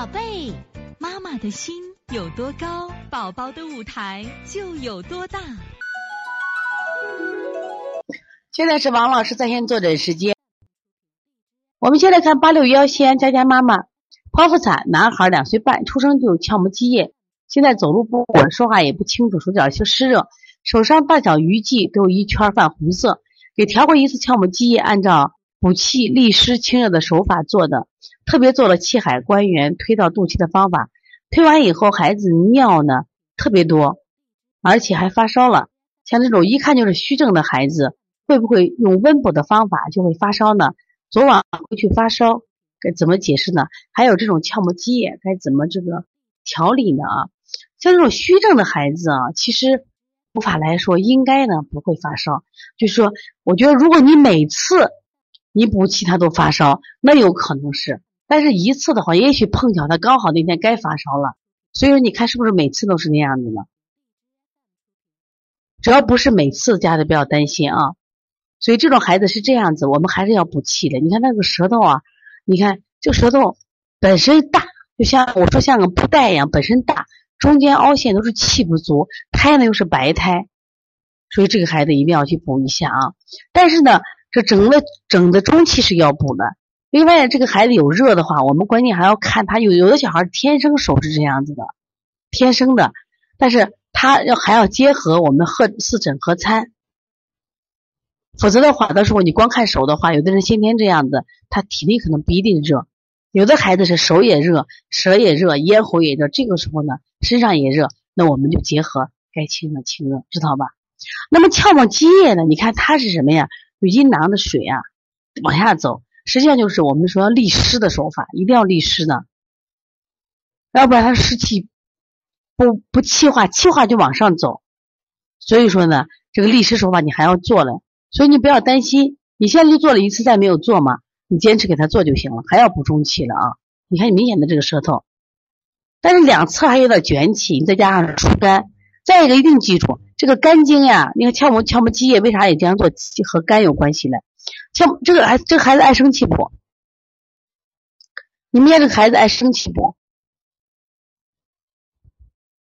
宝贝，妈妈的心有多高，宝宝的舞台就有多大。现在是王老师在线坐诊时间。我们先来看八六幺西安佳佳妈妈，剖腹产，男孩两岁半，出生就有鞘膜积液，现在走路不稳，说话也不清楚，手脚就湿热，手上大小鱼际都有一圈泛红色。给调过一次鞘膜积液，按照补气利湿清热的手法做的，特别做了气海关元推到肚脐的方法。推完以后，孩子尿呢特别多，而且还发烧了。像这种一看就是虚症的孩子，会不会用温补的方法就会发烧呢？昨晚回去发烧，该怎么解释呢？还有这种鞘膜积液该怎么这个调理呢？啊，像这种虚症的孩子啊，其实无法来说应该呢不会发烧。就是说，我觉得如果你每次你补气他都发烧，那有可能是，但是一次的话，也许碰巧他刚好那天该发烧了。所以说，你看是不是每次都是那样子呢？只要不是每次，家长不要担心啊。所以这种孩子是这样子，我们还是要补气的。你看那个舌头啊，你看这舌头本身大，就像我说像个布袋一样，本身大，中间凹陷都是气不足，胎呢又是白胎，所以这个孩子一定要去补一下啊。但是呢，这整的整的中气是要补的。另外，这个孩子有热的话，我们关键还要看他有有的小孩天生手是这样子的，天生的，但是他要还要结合我们喝四诊合参。否则的话，到时候你光看手的话，有的人先天这样子，他体内可能不一定热。有的孩子是手也热，舌也热，咽喉也热，这个时候呢，身上也热，那我们就结合该清的清热，知道吧？那么窍门积液呢？你看它是什么呀？就阴囊的水啊往下走，实际上就是我们说利湿的手法，一定要利湿的，要不然它湿气不不气化，气化就往上走。所以说呢，这个利湿手法你还要做了。所以你不要担心，你现在就做了一次，再没有做嘛，你坚持给他做就行了。还要补中气了啊！你看你明显的这个舌头，但是两侧还有点卷起，你再加上疏肝，再一个一定记住这个肝经呀。你看窍膜窍膜积液为啥也这样做？和肝有关系呢？像这个孩这个孩子爱生气不？你们家这个孩子爱生气不？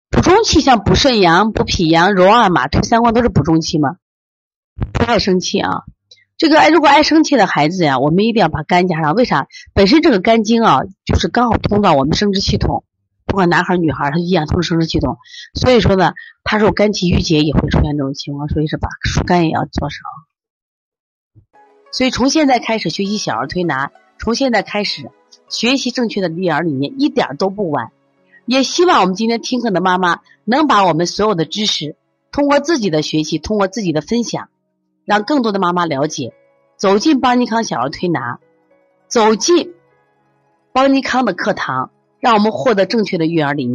补中气像补肾阳、补脾阳、揉二马、推三关都是补中气吗？不爱生气啊，这个爱如果爱生气的孩子呀，我们一定要把肝加上。为啥？本身这个肝经啊，就是刚好通到我们生殖系统，不管男孩女孩，他一样通生殖系统。所以说呢，他说肝气郁结也会出现这种情况，所以是把疏肝也要做上。所以从现在开始学习小儿推拿，从现在开始学习正确的育儿理念，一点都不晚。也希望我们今天听课的妈妈能把我们所有的知识，通过自己的学习，通过自己的分享。让更多的妈妈了解，走进邦尼康小儿推拿，走进邦尼康的课堂，让我们获得正确的育儿理念。